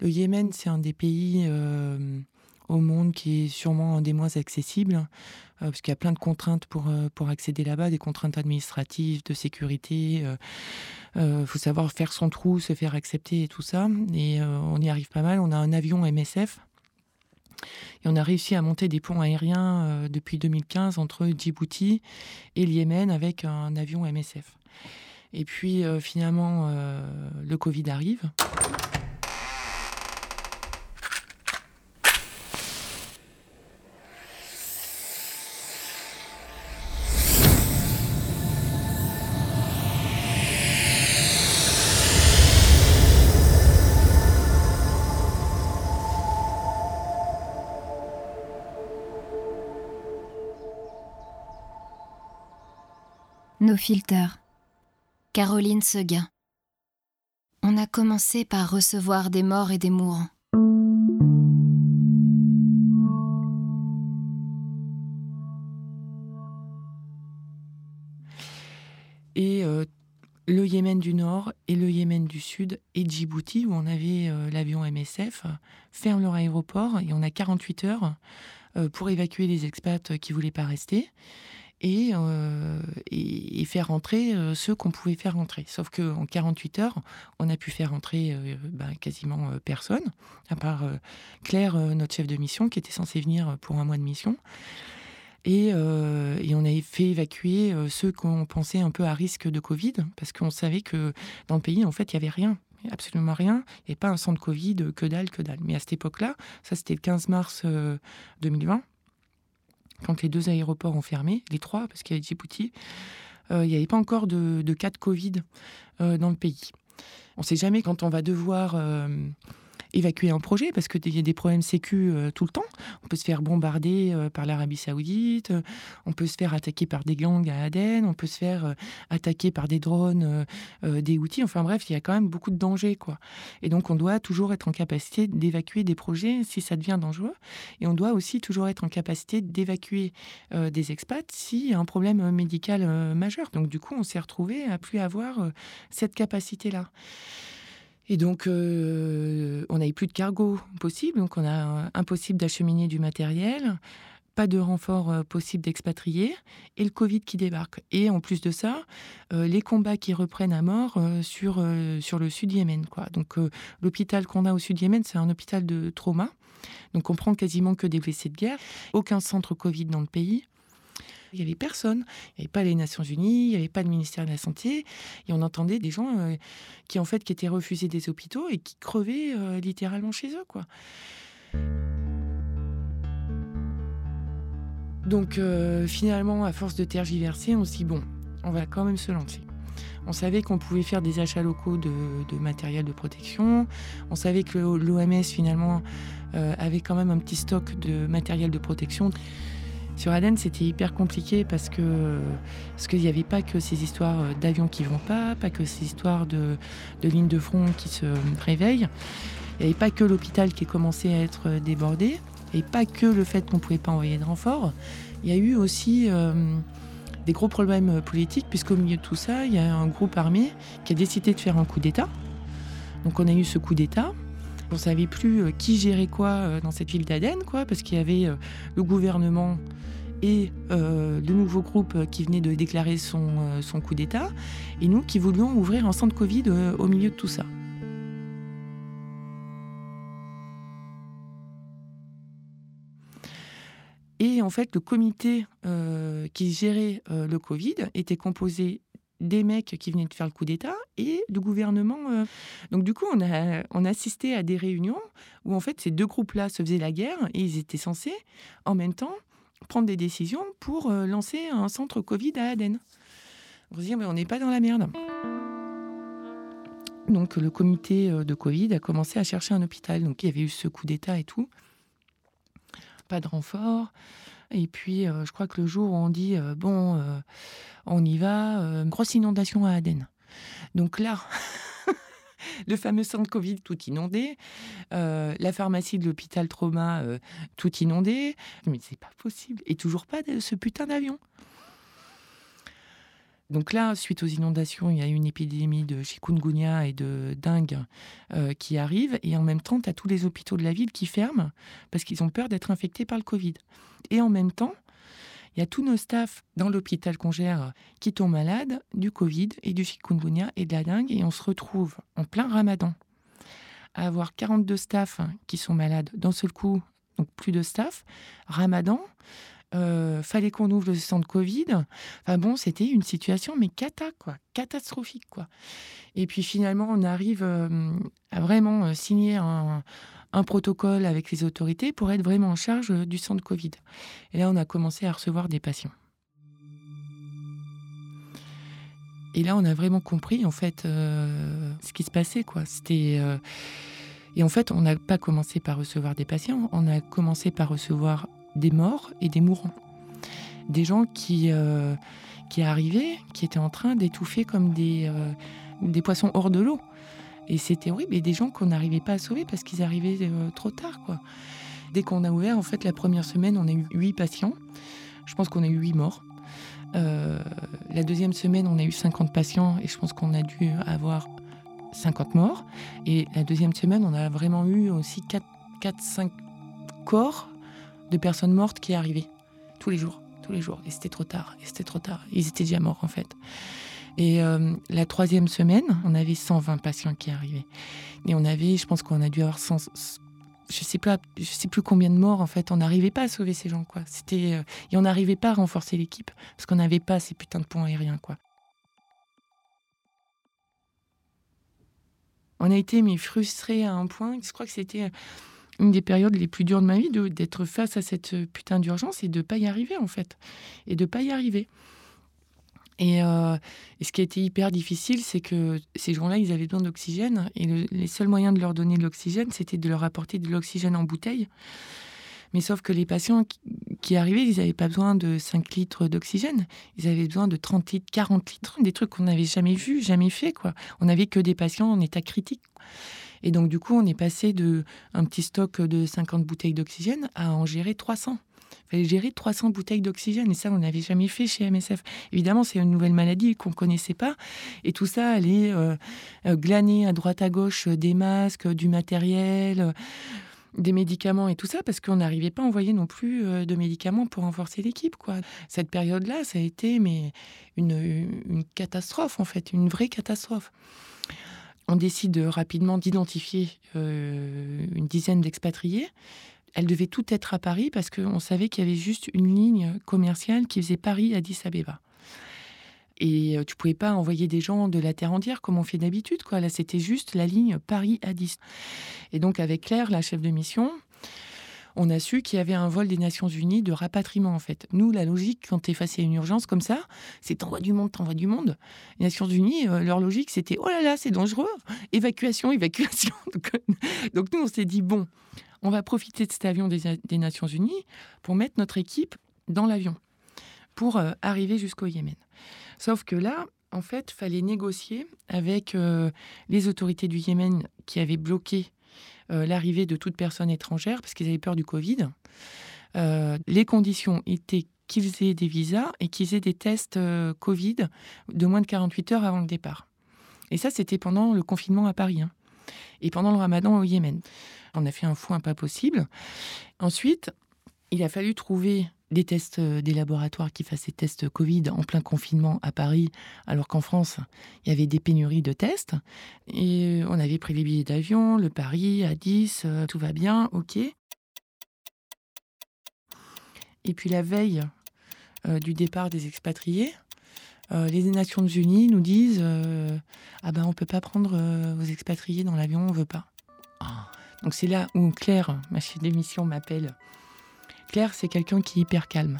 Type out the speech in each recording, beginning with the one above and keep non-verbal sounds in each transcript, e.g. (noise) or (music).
Le Yémen, c'est un des pays au monde qui est sûrement un des moins accessibles, parce qu'il y a plein de contraintes pour, pour accéder là-bas, des contraintes administratives, de sécurité. Il faut savoir faire son trou, se faire accepter et tout ça. Et on y arrive pas mal. On a un avion MSF et on a réussi à monter des ponts aériens euh, depuis 2015 entre Djibouti et le Yémen avec un avion MSF. Et puis euh, finalement, euh, le Covid arrive. Caroline Seguin. On a commencé par recevoir des morts et des mourants. Et euh, le Yémen du Nord et le Yémen du Sud et Djibouti, où on avait euh, l'avion MSF, ferment leur aéroport et on a 48 heures euh, pour évacuer les expats qui voulaient pas rester. Euh, et, faire rentrer euh, ceux qu'on pouvait faire rentrer. Sauf qu'en 48 heures, on a pu faire rentrer euh, ben, quasiment personne, à part Claire, notre chef de mission, qui était censée venir pour un mois de mission. Et, on a fait évacuer ceux qu'on pensait un peu à risque de Covid, parce qu'on savait que dans le pays, en fait, il n'y avait rien absolument rien, et pas un centre Covid, que dalle, que dalle. Mais à cette époque-là, ça c'était le 15 mars 2020, quand les deux aéroports ont fermé, les trois, parce qu'il y avait Djibouti, euh, il n'y avait pas encore de, cas de Covid euh, dans le pays. On ne sait jamais quand on va devoir euh, évacuer un projet parce qu'il y a des problèmes sécu euh, tout le temps. On peut se faire bombarder euh, par l'Arabie Saoudite, euh, on peut se faire attaquer par des gangs à Aden, on peut se faire attaquer par des drones, des outils. Enfin bref, il y a quand même beaucoup de dangers. Quoi. Et donc on doit toujours être en capacité d'évacuer des projets si ça devient dangereux. Et on doit aussi toujours être en capacité d'évacuer des expats s'il y a un problème médical majeur. Donc du coup, on s'est retrouvé à plus avoir cette capacité-là. Et donc, euh, on n'avait plus de cargo possible, donc on a impossible d'acheminer du matériel, pas de renfort euh, possible d'expatrier, et le Covid qui débarque. Et en plus de ça, euh, les combats qui reprennent à mort sur, sur le sud Yémen. Quoi. Donc, l'hôpital qu'on a au sud Yémen, c'est un hôpital de trauma. Donc, on prend quasiment que des blessés de guerre. Aucun centre Covid dans le pays. Il n'y avait personne. Il n'y avait pas les Nations Unies, il n'y avait pas le ministère de la Santé. Et on entendait des gens euh, qui, en fait, qui étaient refusés des hôpitaux et qui crevaient euh, littéralement chez eux, quoi. Donc, euh, finalement, à force de tergiverser, on se dit bon, on va quand même se lancer. On savait qu'on pouvait faire des achats locaux de, matériel de protection. On savait que l'OMS, finalement, avait quand même un petit stock de matériel de protection. Sur Aden, c'était hyper compliqué parce que parce qu'il n'y avait pas que ces histoires d'avions qui vont pas, pas que ces histoires de, lignes de front qui se réveillent. Il n'y avait pas que l'hôpital qui commençait à être débordé, et pas que le fait qu'on ne pouvait pas envoyer de renfort. Il y a eu aussi euh, des gros problèmes politiques, puisqu'au milieu de tout ça, il y a un groupe armé qui a décidé de faire un coup d'État. Donc on a eu ce coup d'État. On savait plus euh, qui gérait quoi euh, dans cette ville d'Aden, quoi, parce qu'il y avait le gouvernement et euh, le nouveau groupe qui venait de déclarer son, euh, son coup d'État, et nous qui voulions ouvrir un centre Covid euh, au milieu de tout ça. Et en fait, le comité qui gérait le Covid était composé des mecs qui venaient de faire le coup d'État et du gouvernement. Donc du coup, on a, on a assisté à des réunions où en fait ces deux groupes-là se faisaient la guerre et ils étaient censés en même temps prendre des décisions pour euh, lancer un centre Covid à Aden. On se dit, mais on n'est pas dans la merde. Donc le comité euh, de Covid a commencé à chercher un hôpital. Donc il y avait eu ce coup d'État et tout. Pas de renfort. Et puis euh, je crois que le jour où on dit, bon, on y va, grosse inondation à Aden. Donc là, (laughs) le fameux centre Covid tout inondé, euh, la pharmacie de l'hôpital trauma euh, tout inondé. Mais c'est pas possible. Et toujours pas ce putain d'avion. Donc là, suite aux inondations, il y a une épidémie de chikungunya et de dengue euh, qui arrive. Et en même temps, tu as tous les hôpitaux de la ville qui ferment parce qu'ils ont peur d'être infectés par le Covid. Et en même temps, il y a tous nos staffs dans l'hôpital qu'on qui tombent malades du Covid et du chikungunya et de la dengue. Et on se retrouve en plein ramadan à avoir 42 staffs qui sont malades d'un seul coup, donc plus de staff. Ramadan, euh, fallait qu'on ouvre le centre Covid. Enfin bon, c'était une situation mais cata quoi, catastrophique quoi. Et puis finalement, on arrive euh, à vraiment euh, signer un, protocole avec les autorités pour être vraiment en charge du centre Covid. Et là, on a commencé à recevoir des patients. Et là, on a vraiment compris en fait ce qui se passait quoi. C'était et en fait, on n'a pas commencé par recevoir des patients, on a commencé par recevoir des morts et des mourants. Des gens qui, euh, qui arrivaient, qui étaient en train d'étouffer comme des, euh, des poissons hors de l'eau. Et c'était horrible, et des gens qu'on n'arrivait pas à sauver parce qu'ils arrivaient euh, trop tard. Quoi. Dès qu'on a ouvert, en fait, la première semaine, on a eu huit patients. Je pense qu'on a eu huit morts. la deuxième semaine, on a eu 50 patients et je pense qu'on a dû avoir 50 morts. Et la deuxième semaine, on a vraiment eu aussi 4-5 corps de personnes mortes qui arrivaient tous les jours, tous les jours. Et c'était trop tard, et c'était trop tard. Ils étaient déjà morts en fait. Et euh, la troisième semaine, on avait 120 patients qui arrivaient. Et on avait, je pense qu'on a dû avoir 100, je sais pas, je sais plus combien de morts en fait. On n'arrivait pas à sauver ces gens quoi. C'était euh, et on n'arrivait pas à renforcer l'équipe parce qu'on n'avait pas ces putains de ponts aériens quoi. On a été mais frustrés à un point. Je crois que c'était une des périodes les plus dures de ma vie, d'être face à cette putain d'urgence et de pas y arriver en fait, et de pas y arriver. Et, euh, ce qui a été hyper difficile, c'est que ces gens-là, ils avaient besoin d'oxygène, et les seuls moyens de leur donner de l'oxygène, c'était de leur apporter de l'oxygène en bouteille. Mais sauf que les patients qui, arrivaient, ils n'avaient pas besoin de 5 litres d'oxygène. Ils avaient besoin de 30 litres, 40 litres, des trucs qu'on n'avait jamais vus, jamais fait. Quoi. On n'avait que des patients en état critique. Et donc, du coup, on est passé de un petit stock de 50 bouteilles d'oxygène à en gérer 300. Il fallait gérer 300 bouteilles d'oxygène et ça, on n'avait jamais fait chez MSF. Évidemment, c'est une nouvelle maladie qu'on ne connaissait pas et tout ça allait euh, euh, glaner à droite à gauche des masques, du matériel des médicaments et tout ça, parce qu'on n'arrivait pas à envoyer non plus euh, de médicaments pour renforcer l'équipe. Cette période-là, ça a été une, catastrophe, en fait, une vraie catastrophe. On décide rapidement d'identifier euh, une dizaine d'expatriés. Elle devait tout être à Paris parce qu'on savait qu'il y avait juste une ligne commerciale qui faisait Paris à Addis Abeba. Et euh, tu pouvais pas envoyer des gens de la terre entière comme on fait d'habitude. Là, c'était juste la ligne Paris-Addis. Et donc, avec Claire, la chef de mission, on a su qu'il y avait un vol des Nations Unies de rapatriement, en fait. Nous, la logique, quand tu es une urgence comme ça, c'est t'envoies du monde, t'envoies du monde. Les Nations Unies, euh, leur logique, c'était oh là là, c'est dangereux, évacuation, (laughs) évacuation. donc, donc, nous, on s'est dit bon, on va profiter de cet avion des, Nations Unies pour mettre notre équipe dans l'avion pour euh, arriver jusqu'au Yémen. Sauf que là, en fait, fallait négocier avec euh, les autorités du Yémen qui avaient bloqué euh, l'arrivée de toute personne étrangère parce qu'ils avaient peur du Covid. les conditions étaient qu'ils aient des visas et qu'ils aient des tests Covid de moins de 48 heures avant le départ. Et ça, c'était pendant le confinement à Paris. Hein. Et pendant le ramadan au Yémen. On a fait un fou un pas possible. Ensuite, il a fallu trouver des tests euh, des laboratoires qui fassent des tests Covid en plein confinement à Paris, alors qu'en France, il y avait des pénuries de tests. Et on avait pris les billets d'avion, le Paris à 10, euh, tout va bien, ok. Et puis la veille euh, du départ des expatriés, les Nations Unies nous disent Ah ben on peut pas prendre vos expatriés dans l'avion, on veut pas. Ah. Donc c'est là où Claire, ma chef d'émission, m'appelle Claire, c'est quelqu'un qui est hyper calme.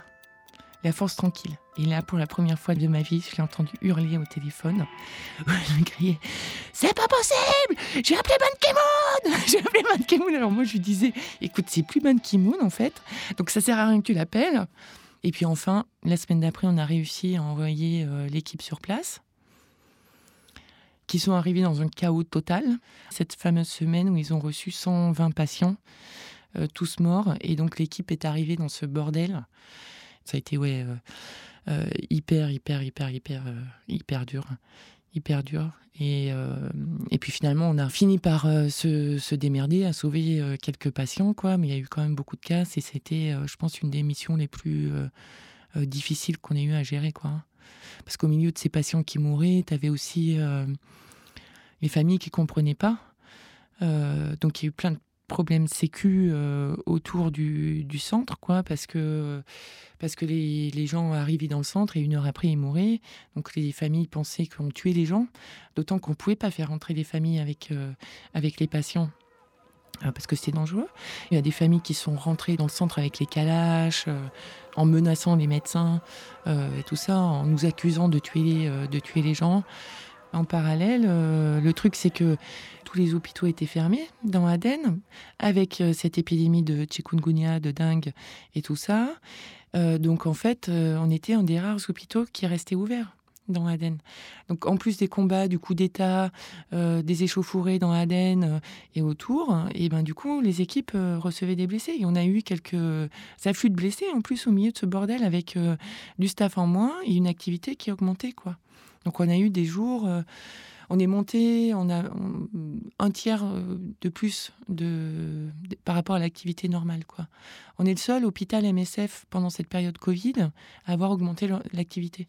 La force tranquille. Et là, pour la première fois de ma vie, je l'ai entendu hurler au téléphone. (laughs) je criais C'est pas possible J'ai appelé Ban Ki-moon (laughs) J'ai appelé Ban Ki-moon. Alors moi, je lui disais Écoute, c'est plus Ban Ki-moon en fait. Donc ça sert à rien que tu l'appelles. Et puis enfin, la semaine d'après, on a réussi à envoyer euh, l'équipe sur place qui sont arrivés dans un chaos total. Cette fameuse semaine où ils ont reçu 120 patients euh, tous morts. Et donc l'équipe est arrivée dans ce bordel. Ça a été ouais, euh, hyper, hyper, hyper, hyper, hyper dur hyper dur. Et, et puis finalement, on a fini par se, se, démerder, à sauver quelques patients, quoi. Mais il y a eu quand même beaucoup de cas et c'était, je pense, une des missions les plus difficiles qu'on ait eu à gérer, quoi. Parce qu'au milieu de ces patients qui mouraient, tu avais aussi les familles qui comprenaient pas. donc il y a eu plein de problème sécu euh, autour du, centre, quoi, parce que, parce que les, les, gens arrivaient dans le centre et une heure après ils mouraient. Donc les familles pensaient qu'on tuait les gens, d'autant qu'on ne pouvait pas faire rentrer les familles avec, euh, avec les patients. Euh, parce que c'était dangereux. Il y a des familles qui sont rentrées dans le centre avec les calaches, en menaçant les médecins tout ça, en nous accusant de tuer, de tuer les gens. En parallèle, euh, le truc, c'est que tous les hôpitaux étaient fermés dans Aden, avec euh, cette épidémie de chikungunya, de dengue et tout ça. Euh, donc, en fait, on était un des rares hôpitaux qui restait ouvert dans Aden. Donc, en plus des combats, du coup d'État, des échauffourées dans Aden et autour, et ben du coup, les équipes recevaient des blessés. Et on a eu quelques afflux de blessés en plus au milieu de ce bordel avec du staff en moins et une activité qui augmentait, quoi. Donc on a eu des jours, euh, on est monté, on a un tiers euh, de plus par rapport à l'activité normale. On est le seul hôpital MSF pendant cette période Covid à avoir augmenté l'activité.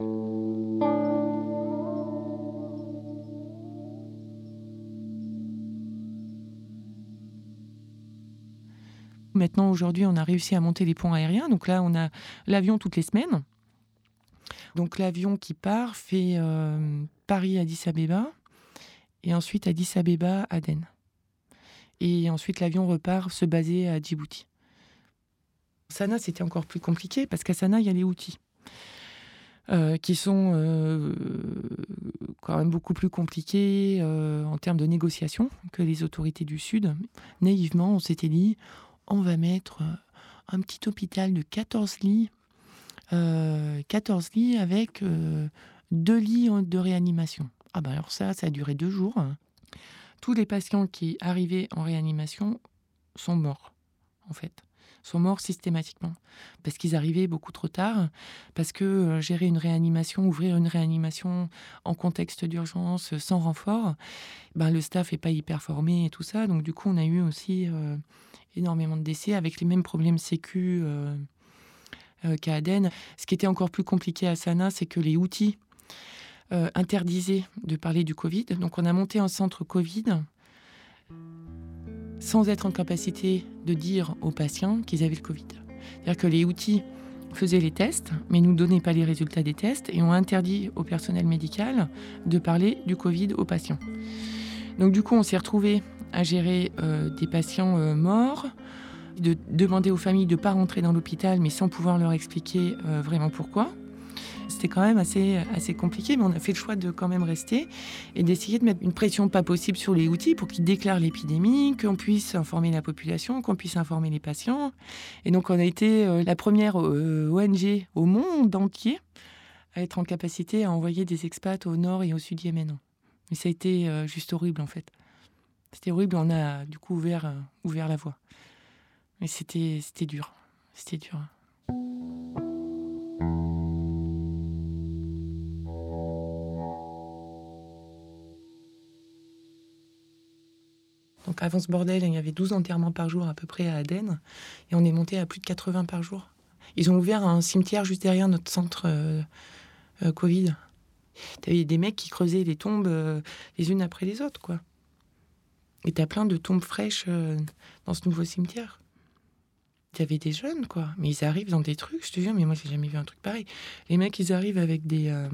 Maintenant, aujourd'hui, on a réussi à monter les ponts aériens. Donc là, on a l'avion toutes les semaines. Donc l'avion qui part fait euh, Paris-Addis Abeba et ensuite Addis Abeba Aden. Et ensuite l'avion repart se baser à Djibouti. Sana, c'était encore plus compliqué parce qu'à Sana, il y a les outils. Euh, qui sont euh, quand même beaucoup plus compliqués en termes de négociation que les autorités du Sud. Naïvement, on s'était dit, on va mettre un petit hôpital de 14 lits 14 euh, lits avec euh, deux lits de réanimation. Ah bah alors ça, ça a duré deux jours. Tous les patients qui arrivaient en réanimation sont morts, en fait sont morts systématiquement parce qu'ils arrivaient beaucoup trop tard, parce que euh, gérer une réanimation, ouvrir une réanimation en contexte d'urgence sans renfort, ben le staff est pas hyper formé et tout ça, donc du coup on a eu aussi énormément de décès avec les mêmes problèmes sécu qu'à Aden. Ce qui était encore plus compliqué à Sana, c'est que les outils euh, interdisaient de parler du Covid. Donc on a monté un centre Covid sans être en capacité de dire aux patients qu'ils avaient le Covid. C'est-à-dire que les outils faisaient les tests, mais ne nous donnaient pas les résultats des tests et ont interdit au personnel médical de parler du Covid aux patients. Donc du coup, on s'est retrouvé à gérer euh, des patients morts, de demander aux familles de ne pas rentrer dans l'hôpital, mais sans pouvoir leur expliquer euh, vraiment pourquoi. C'était quand même assez, assez compliqué, mais on a fait le choix de quand même rester et d'essayer de mettre une pression pas possible sur les outils pour qu'ils déclarent l'épidémie, qu'on puisse informer la population, qu'on puisse informer les patients. Et donc on a été euh, la première euh, ONG au monde entier à être en capacité à envoyer des expats au nord et au sud Yémen. Mais ça a été juste horrible en fait. C'était horrible, on a du coup ouvert, ouvert la voie. Mais c'était, c'était dur. C'était dur. Donc avant ce bordel, il y avait 12 enterrements par jour à peu près à Aden. Et on est monté à plus de 80 par jour. Ils ont ouvert un cimetière juste derrière notre centre euh, euh, Covid. Tu avais des mecs qui creusaient les tombes euh, les unes après les autres, quoi. Et t'as plein de tombes fraîches dans ce nouveau cimetière. Il y avait des jeunes, quoi. Mais ils arrivent dans des trucs, je te jure, mais moi, j'ai jamais vu un truc pareil. Les mecs, ils arrivent avec des, euh,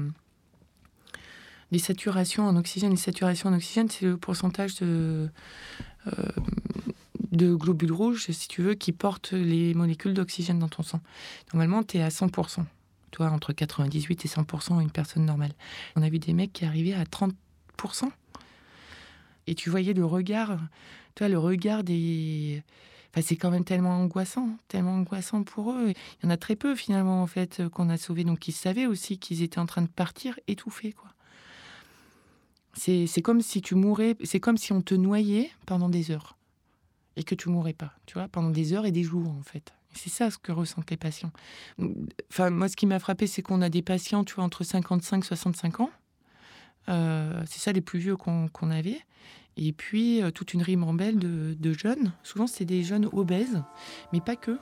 des saturations en oxygène. Les saturations en oxygène, c'est le pourcentage de, euh, de globules rouges, si tu veux, qui portent les molécules d'oxygène dans ton sang. Normalement, tu es à 100%. Toi, entre 98 et 100%, une personne normale. On a vu des mecs qui arrivaient à 30%. Et tu voyais le regard, toi, le regard des c'est quand même tellement angoissant, tellement angoissant pour eux. Il y en a très peu finalement en fait euh, qu'on a sauvés, donc ils savaient aussi qu'ils étaient en train de partir étouffés quoi. C'est comme si tu mourais, c'est comme si on te noyait pendant des heures et que tu mourrais pas, tu vois, pendant des heures et des jours en fait. C'est ça ce que ressentent les patients. Enfin, moi, ce qui m'a frappé, c'est qu'on a des patients, tu vois, entre 55 et 65 ans. Euh, c'est ça les plus vieux qu'on avait. Et puis, euh, toute une ribambelle de, de jeunes. Souvent, c'est des jeunes obèses, mais pas que.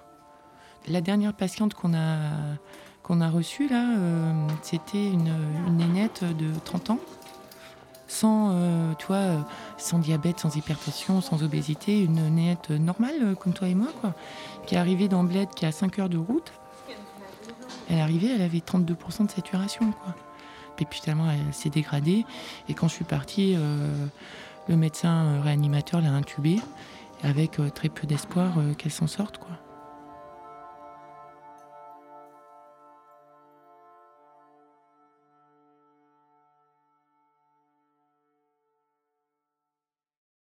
La dernière patiente qu'on a, a reçue, là, euh, c'était une, une nénette de 30 ans sans, euh, sans diabète, sans hypertension, sans obésité, une néette normale euh, comme toi et moi, quoi, qui est arrivée dans Bled, qui a 5 heures de route. Elle est arrivée, elle avait 32% de saturation, quoi. Et puis finalement, elle s'est dégradée. Et quand je suis partie, le médecin réanimateur l'a intubée, avec très peu d'espoir qu'elle s'en sorte.